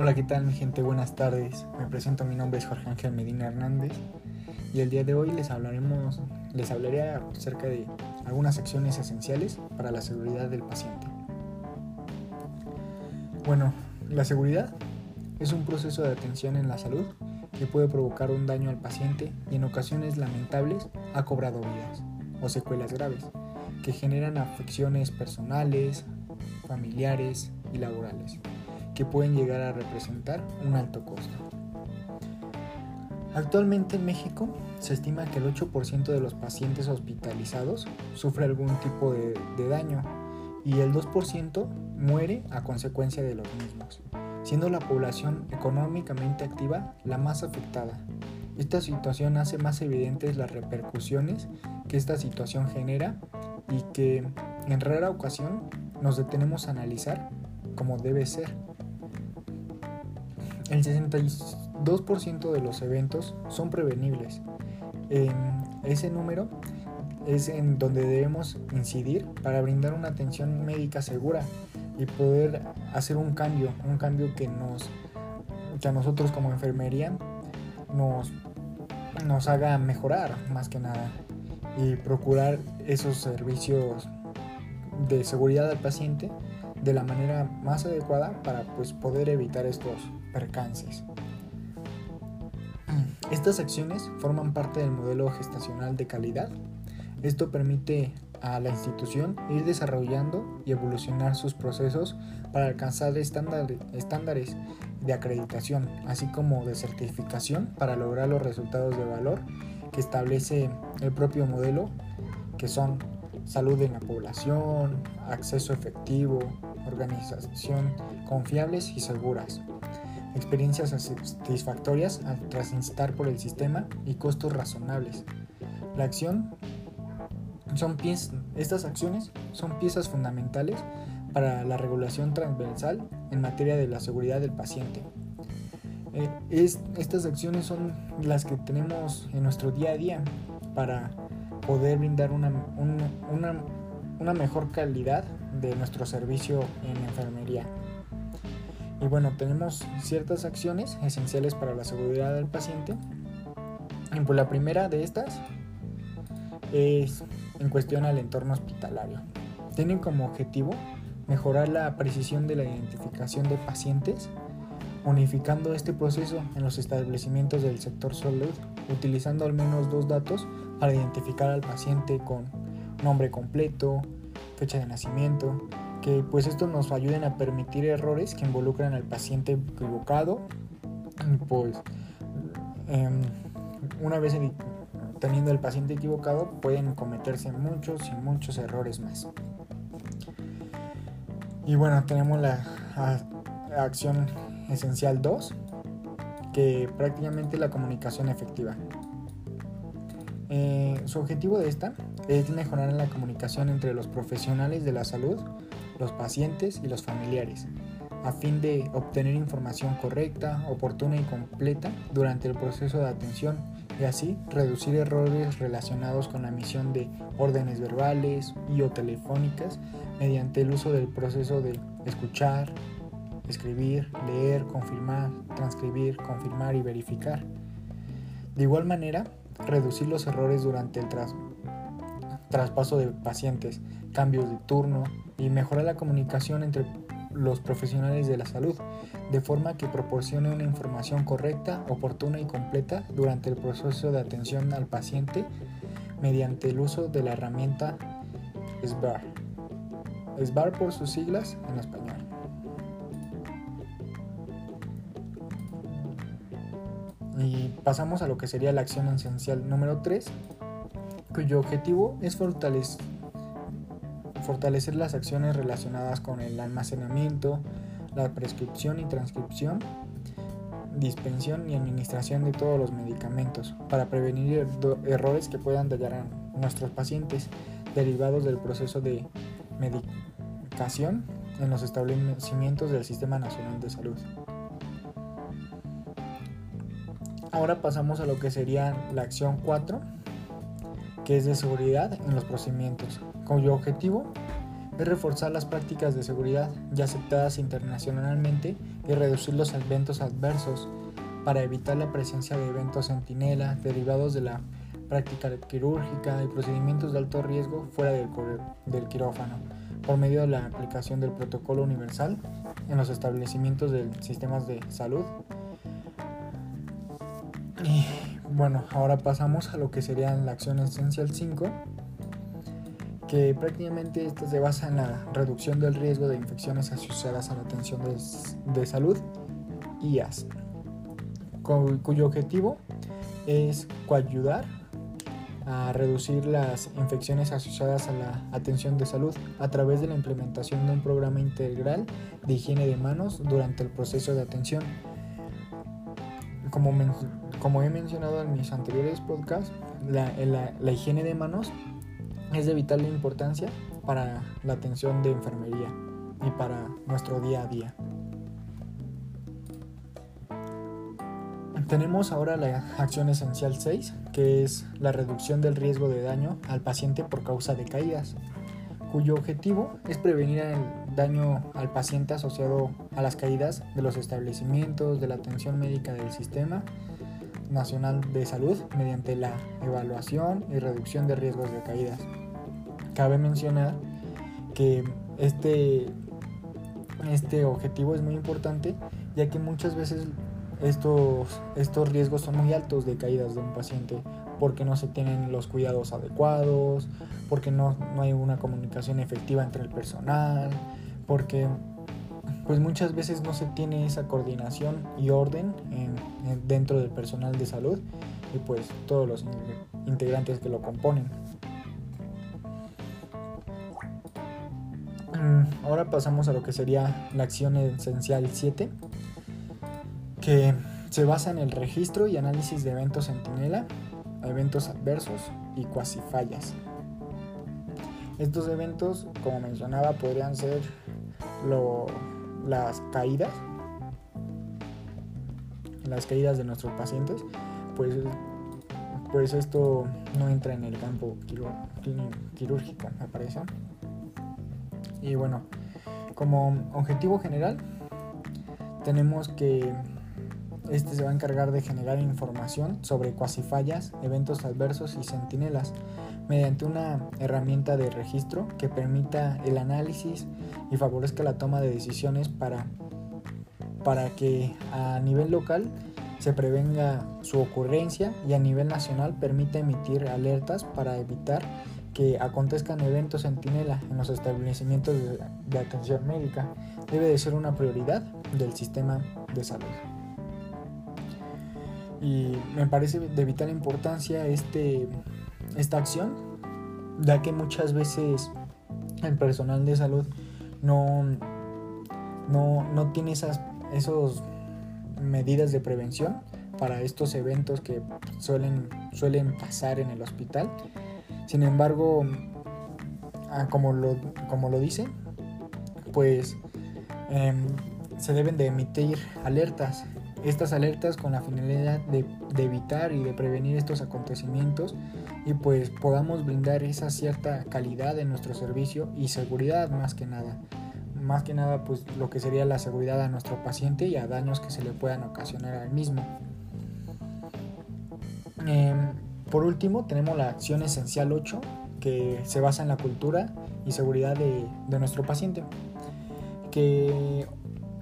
Hola, ¿qué tal mi gente? Buenas tardes. Me presento, mi nombre es Jorge Ángel Medina Hernández y el día de hoy les hablaremos, les hablaré acerca de algunas secciones esenciales para la seguridad del paciente. Bueno, la seguridad es un proceso de atención en la salud que puede provocar un daño al paciente y en ocasiones lamentables ha cobrado vidas o secuelas graves que generan afecciones personales, familiares y laborales que pueden llegar a representar un alto costo. Actualmente en México se estima que el 8% de los pacientes hospitalizados sufre algún tipo de, de daño y el 2% muere a consecuencia de los mismos, siendo la población económicamente activa la más afectada. Esta situación hace más evidentes las repercusiones que esta situación genera y que en rara ocasión nos detenemos a analizar como debe ser. El 62% de los eventos son prevenibles. En ese número es en donde debemos incidir para brindar una atención médica segura y poder hacer un cambio, un cambio que nos que a nosotros como enfermería nos, nos haga mejorar más que nada y procurar esos servicios de seguridad al paciente de la manera más adecuada para pues, poder evitar estos percances. Estas acciones forman parte del modelo gestacional de calidad. Esto permite a la institución ir desarrollando y evolucionar sus procesos para alcanzar estándares de acreditación, así como de certificación para lograr los resultados de valor que establece el propio modelo, que son salud en la población, acceso efectivo, organización confiables y seguras, experiencias satisfactorias al transitar por el sistema y costos razonables. La acción son estas acciones son piezas fundamentales para la regulación transversal en materia de la seguridad del paciente. Eh, estas acciones son las que tenemos en nuestro día a día para poder brindar una, una mejor calidad de nuestro servicio en enfermería. Y bueno, tenemos ciertas acciones esenciales para la seguridad del paciente. Y pues la primera de estas es en cuestión al entorno hospitalario. Tienen como objetivo mejorar la precisión de la identificación de pacientes, unificando este proceso en los establecimientos del sector salud, utilizando al menos dos datos para identificar al paciente con nombre completo, fecha de nacimiento, que pues esto nos ayuden a permitir errores que involucran al paciente equivocado, pues em, una vez teniendo el paciente equivocado pueden cometerse muchos y muchos errores más. Y bueno, tenemos la acción esencial 2, que prácticamente la comunicación efectiva. Eh, su objetivo de esta es mejorar la comunicación entre los profesionales de la salud, los pacientes y los familiares, a fin de obtener información correcta, oportuna y completa durante el proceso de atención y así reducir errores relacionados con la emisión de órdenes verbales y o telefónicas mediante el uso del proceso de escuchar, escribir, leer, confirmar, transcribir, confirmar y verificar. De igual manera, reducir los errores durante el traspaso de pacientes, cambios de turno y mejorar la comunicación entre los profesionales de la salud, de forma que proporcione una información correcta, oportuna y completa durante el proceso de atención al paciente mediante el uso de la herramienta SBAR. SBAR por sus siglas en español. Y pasamos a lo que sería la acción esencial número 3, cuyo objetivo es fortalecer las acciones relacionadas con el almacenamiento, la prescripción y transcripción, dispensión y administración de todos los medicamentos para prevenir errores que puedan dañar a nuestros pacientes derivados del proceso de medicación en los establecimientos del Sistema Nacional de Salud. Ahora pasamos a lo que sería la acción 4, que es de seguridad en los procedimientos cuyo objetivo es reforzar las prácticas de seguridad ya aceptadas internacionalmente y reducir los eventos adversos para evitar la presencia de eventos centinela derivados de la práctica quirúrgica y procedimientos de alto riesgo fuera del, del quirófano, por medio de la aplicación del protocolo universal en los establecimientos de sistemas de salud. Bueno, ahora pasamos a lo que sería la acción esencial 5, que prácticamente esta se basa en la reducción del riesgo de infecciones asociadas a la atención de, salud, IAS, cuyo objetivo es coayudar a reducir las infecciones asociadas a la atención de salud a través de la implementación de un programa integral de higiene de manos durante el proceso de atención. Como, he mencionado en mis anteriores podcasts, la, la higiene de manos es de vital importancia para la atención de enfermería y para nuestro día a día. Tenemos ahora la acción esencial 6, que es la reducción del riesgo de daño al paciente por causa de caídas, cuyo objetivo es prevenir el daño al paciente asociado a las caídas de los establecimientos de la atención médica del Sistema Nacional de Salud mediante la evaluación y reducción de riesgos de caídas. Cabe mencionar que este, este objetivo es muy importante ya que muchas veces estos, estos riesgos son muy altos de caídas de un paciente porque no se tienen los cuidados adecuados, porque no, hay una comunicación efectiva entre el personal, porque pues muchas veces no se tiene esa coordinación y orden dentro del personal de salud y pues todos los integrantes que lo componen. Mm, ahora pasamos a lo que sería la acción esencial 7, que se basa en el registro y análisis de eventos centinela, eventos adversos y cuasi fallas. Estos eventos, como mencionaba, podrían ser las caídas, las caídas de nuestros pacientes, pues, pues esto no entra en el campo quirúrgico, me parece. Y bueno, como objetivo general, tenemos que este se va a encargar de generar información sobre cuasifallas, eventos adversos y centinelas mediante una herramienta de registro que permita el análisis y favorezca la toma de decisiones para, para que a nivel local se prevenga su ocurrencia y a nivel nacional permita emitir alertas para evitar que acontezcan eventos centinela en los establecimientos de, de atención médica. Debe de ser una prioridad del sistema de salud y me parece de vital importancia este, esta acción, ya que muchas veces el personal de salud no, no, tiene esas esos medidas de prevención para estos eventos que suelen, suelen pasar en el hospital. Sin embargo, ah, como, lo, como lo dice, pues em, se deben de emitir alertas estas alertas con la finalidad de, evitar y de prevenir estos acontecimientos y pues podamos brindar esa cierta calidad en nuestro servicio y seguridad más que nada. Más que nada pues lo que sería la seguridad a nuestro paciente y a daños que se le puedan ocasionar al mismo. Em, por último tenemos la acción esencial 8 que se basa en la cultura y seguridad de, de nuestro paciente, que,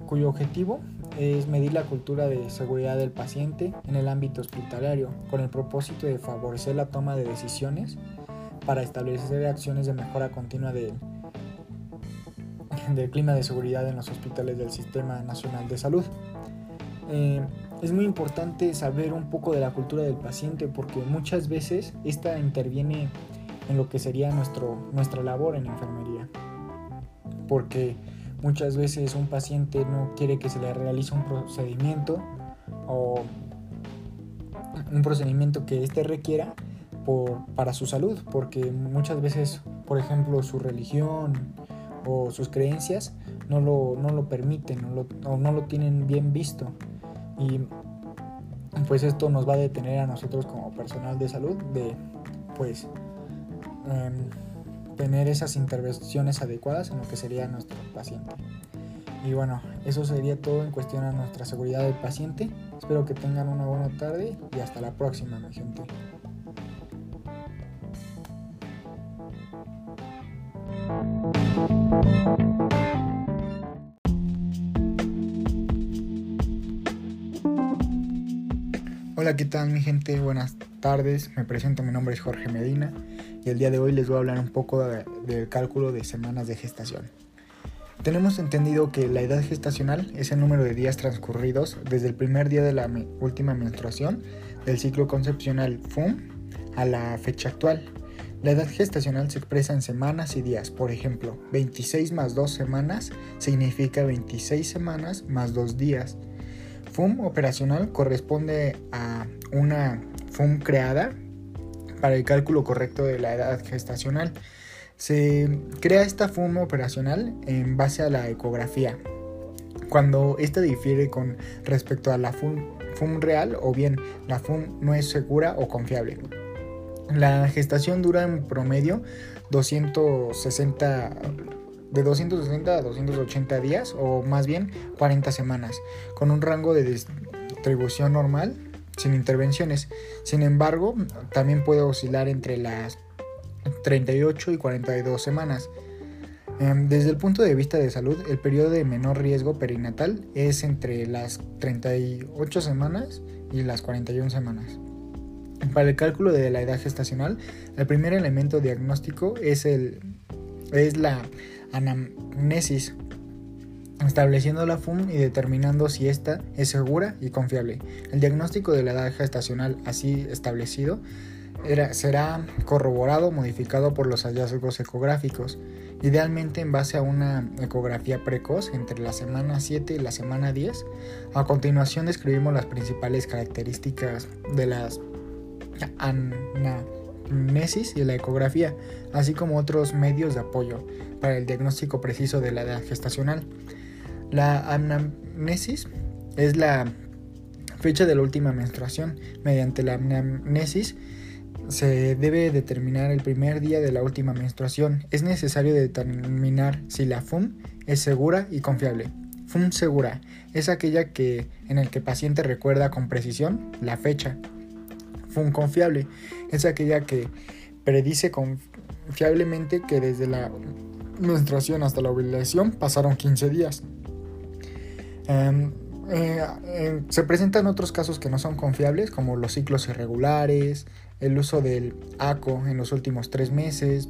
cuyo objetivo es medir la cultura de seguridad del paciente en el ámbito hospitalario con el propósito de favorecer la toma de decisiones para establecer acciones de mejora continua del clima de seguridad en los hospitales del Sistema Nacional de Salud. Eh, es muy importante saber un poco de la cultura del paciente porque muchas veces esta interviene en lo que sería nuestro, nuestra labor en enfermería. Porque Muchas veces un paciente no quiere que se le realice un procedimiento o un procedimiento que éste requiera por, para su salud, porque muchas veces, por ejemplo, su religión o sus creencias no lo, no lo permiten o no lo tienen bien visto. Y pues esto nos va a detener a nosotros como personal de salud de pues em, tener esas intervenciones adecuadas en lo que sería nuestro paciente. Y bueno, eso sería todo en cuestión a nuestra seguridad del paciente. Espero que tengan una buena tarde y hasta la próxima, mi gente. Hola, ¿qué tal mi gente? Buenas tardes. Me presento, mi nombre es Jorge Medina y el día de hoy les voy a hablar un poco del cálculo de semanas de gestación. Tenemos entendido que la edad gestacional es el número de días transcurridos desde el primer día de la última menstruación del ciclo concepcional FUM a la fecha actual. La edad gestacional se expresa en semanas y días. Por ejemplo, 26 más 2 semanas significa 26 semanas más 2 días. FUM operacional corresponde a una FUM creada para el cálculo correcto de la edad gestacional. Se crea esta FUM operacional en base a la ecografía, cuando ésta difiere con respecto a la FUM, FUM real o bien la FUM no es segura o confiable. La gestación dura en promedio 260 de 260 a 280 días o más bien 40 semanas, con un rango de distribución normal sin intervenciones. Sin embargo, también puede oscilar entre las 38 y 42 semanas. Em, desde el punto de vista de salud, el periodo de menor riesgo perinatal es entre las 38 semanas y las 41 semanas. Para el cálculo de la edad gestacional, el primer elemento diagnóstico es, el, es la anamnesis, estableciendo la FUM y determinando si ésta es segura y confiable. El diagnóstico de la edad gestacional así establecido será corroborado, modificado por los hallazgos ecográficos, idealmente en base a una ecografía precoz entre la semana 7 y la semana 10. A continuación describimos las principales características de las anamnesis y la ecografía, así como otros medios de apoyo para el diagnóstico preciso de la edad gestacional. La anamnesis es la fecha de la última menstruación. Mediante la anamnesis se debe determinar el primer día de la última menstruación. Es necesario determinar si la FUM es segura y confiable. FUM segura es aquella que en el que el paciente recuerda con precisión la fecha. FUM confiable es aquella que predice confiablemente que desde la menstruación hasta la ovulación pasaron 15 días. Em, eh, eh, se presentan otros casos que no son confiables, como los ciclos irregulares, el uso del ACO en los últimos tres meses,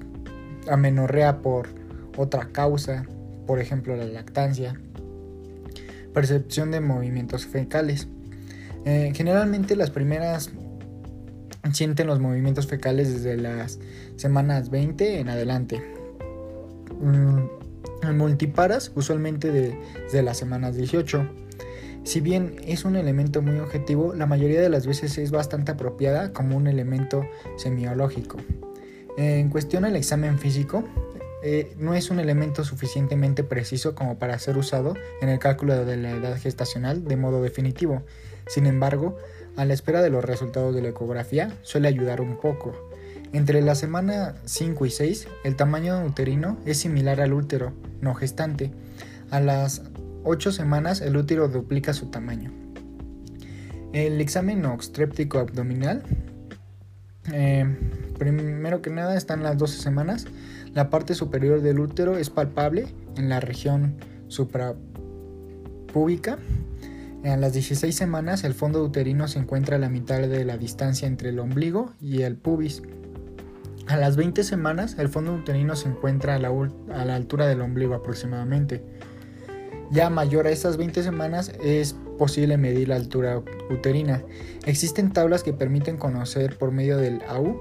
amenorrea por otra causa, por ejemplo la lactancia, percepción de movimientos fecales. Eh, generalmente las primeras sienten los movimientos fecales desde las semanas 20 en adelante. Mm, en multiparas, usualmente desde las semanas 18. Si bien es un elemento muy objetivo, la mayoría de las veces es bastante apropiada como un elemento semiológico. En cuestión al examen físico, eh, no es un elemento suficientemente preciso como para ser usado en el cálculo de la edad gestacional de modo definitivo. Sin embargo, a la espera de los resultados de la ecografía suele ayudar un poco. Entre la semana 5 y 6, el tamaño uterino es similar al útero no gestante. A las 8 semanas, el útero duplica su tamaño. El examen obstétrico abdominal, eh, primero que nada, están las 12 semanas. La parte superior del útero es palpable en la región suprapúbica. En las 16 semanas, el fondo uterino se encuentra a la mitad de la distancia entre el ombligo y el pubis. A las 20 semanas, el fondo uterino se encuentra a la, altura del ombligo aproximadamente. Ya mayor a estas 20 semanas es posible medir la altura uterina. Existen tablas que permiten conocer por medio del AU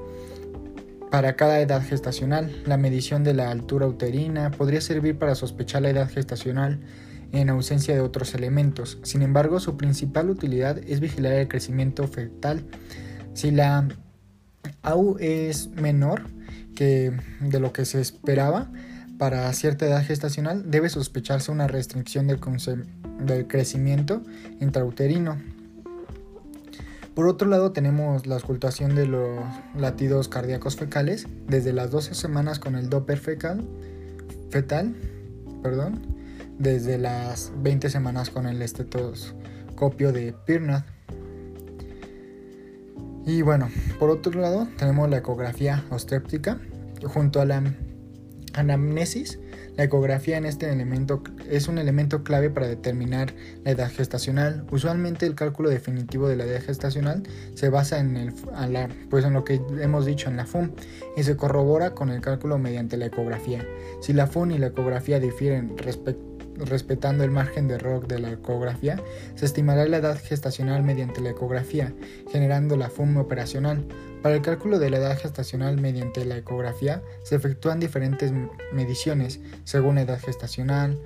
para cada edad gestacional. La medición de la altura uterina podría servir para sospechar la edad gestacional en ausencia de otros elementos. Sin embargo, su principal utilidad es vigilar el crecimiento fetal. Si la AU es menor que de lo que se esperaba para cierta edad gestacional, debe sospecharse una restricción del, crecimiento intrauterino. Por otro lado tenemos la ocultación de los latidos cardíacos fecales desde las 12 semanas con el Doppler fecal, fetal, perdón, desde las 20 semanas con el estetoscopio de Pirnat. Y bueno, por otro lado tenemos la ecografía obstétrica junto a la anamnesis la ecografía en este elemento es un elemento clave para determinar la edad gestacional. Usualmente el cálculo definitivo de la edad gestacional se basa en, el, pues en lo que hemos dicho en la FUM y se corrobora con el cálculo mediante la ecografía. Si la FUM y la ecografía difieren respetando el margen de error de la ecografía, se estimará la edad gestacional mediante la ecografía, generando la FUM operacional. Para el cálculo de la edad gestacional mediante la ecografía se efectúan diferentes mediciones según edad gestacional.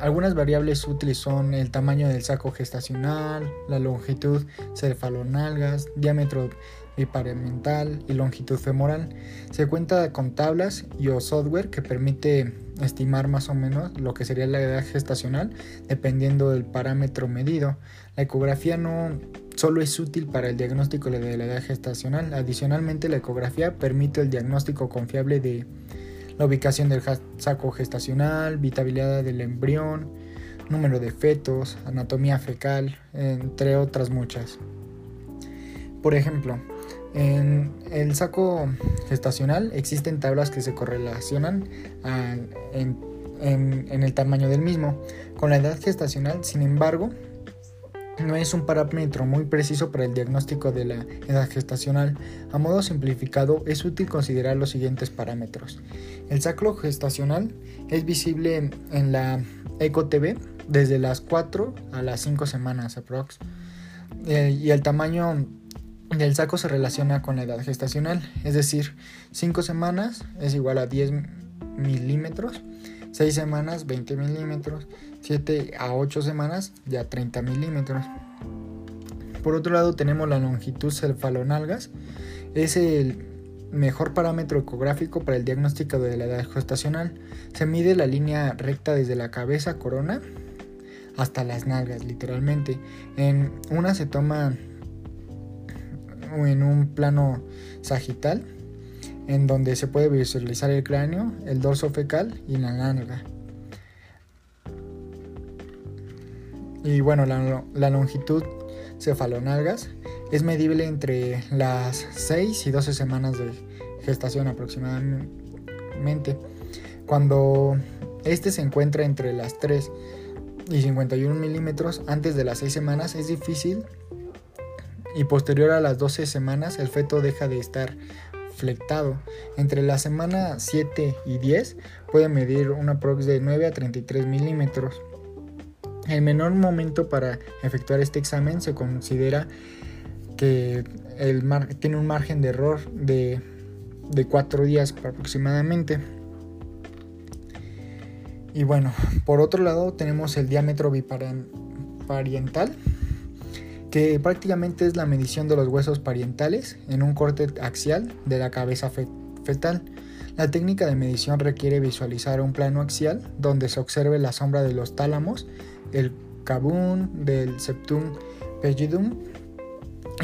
algunas variables útiles son el tamaño del saco gestacional, la longitud cefalonalgas, diámetro biparamental y longitud femoral. Se cuenta con tablas y software que permite estimar más o menos lo que sería la edad gestacional dependiendo del parámetro medido. La ecografía no solo es útil para el diagnóstico de la edad gestacional. Adicionalmente, la ecografía permite el diagnóstico confiable de la ubicación del saco gestacional, vitabilidad del embrión, número de fetos, anatomía fecal, entre otras muchas. Por ejemplo, en el saco gestacional existen tablas que se correlacionan en, el tamaño del mismo con la edad gestacional, sin embargo, no es un parámetro muy preciso para el diagnóstico de la edad gestacional. A modo simplificado, es útil considerar los siguientes parámetros. El sacro gestacional es visible en la ECO-TV desde las 4 a las 5 semanas aprox. Eh, y el tamaño del saco se relaciona con la edad gestacional, es decir, 5 semanas es igual a 10 milímetros, 6 semanas 20 milímetros, 7 a 8 semanas ya 30 milímetros. Por otro lado tenemos la longitud cefalonalgas, es el mejor parámetro ecográfico para el diagnóstico de la edad gestacional. Se mide la línea recta desde la cabeza corona hasta las nalgas, literalmente. En una se toma en un plano sagital, en donde se puede visualizar el cráneo, el dorso fecal y la nalga. Y bueno, la, longitud cefalonalgas es medible entre las 6 y 12 semanas de gestación aproximadamente. Cuando este se encuentra entre las 3 y 51 milímetros antes de las 6 semanas es difícil y posterior a las 12 semanas el feto deja de estar flectado. Entre la semana 7 y 10 puede medir una prox de 9 a 33 milímetros. El menor momento para efectuar este examen se considera que el tiene un margen de error de, de 4 días aproximadamente. Y bueno, por otro lado tenemos el diámetro bipariental, que prácticamente es la medición de los huesos parientales en un corte axial de la cabeza fetal. La técnica de medición requiere visualizar un plano axial donde se observe la sombra de los tálamos el cabún del septum pellidum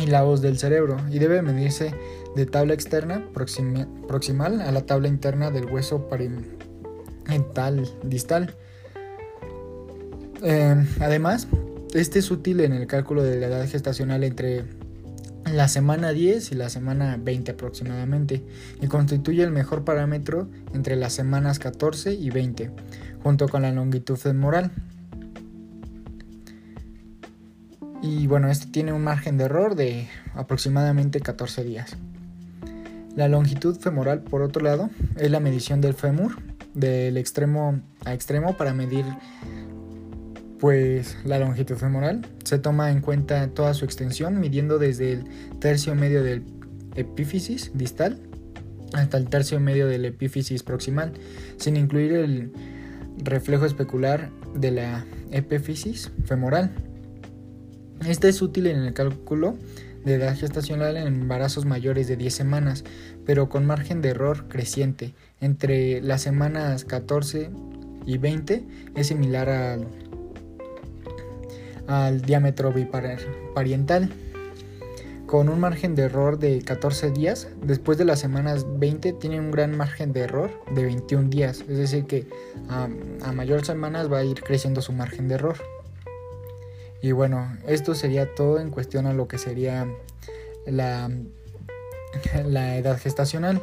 y la voz del cerebro y debe medirse de tabla externa proximal a la tabla interna del hueso parietal distal. Em, además, este es útil en el cálculo de la edad gestacional entre la semana 10 y la semana 20 aproximadamente y constituye el mejor parámetro entre las semanas 14 y 20 junto con la longitud femoral. y bueno, este tiene un margen de error de aproximadamente 14 días. La longitud femoral, por otro lado, es la medición del fémur del extremo a extremo para medir pues la longitud femoral. Se toma en cuenta toda su extensión midiendo desde el tercio medio del epífisis distal hasta el tercio medio del epífisis proximal, sin incluir el reflejo especular de la epífisis femoral. Este es útil en el cálculo de edad gestacional en embarazos mayores de 10 semanas, pero con margen de error creciente. Entre las semanas 14 y 20 es similar al, al diámetro bipariental con un margen de error de 14 días. Después de las semanas 20 tiene un gran margen de error de 21 días. Es decir, que a, mayor semanas va a ir creciendo su margen de error. Y bueno, esto sería todo en cuestión a lo que sería la, la edad gestacional.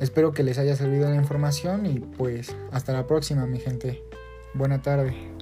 Espero que les haya servido la información y pues hasta la próxima mi gente. Buena tarde.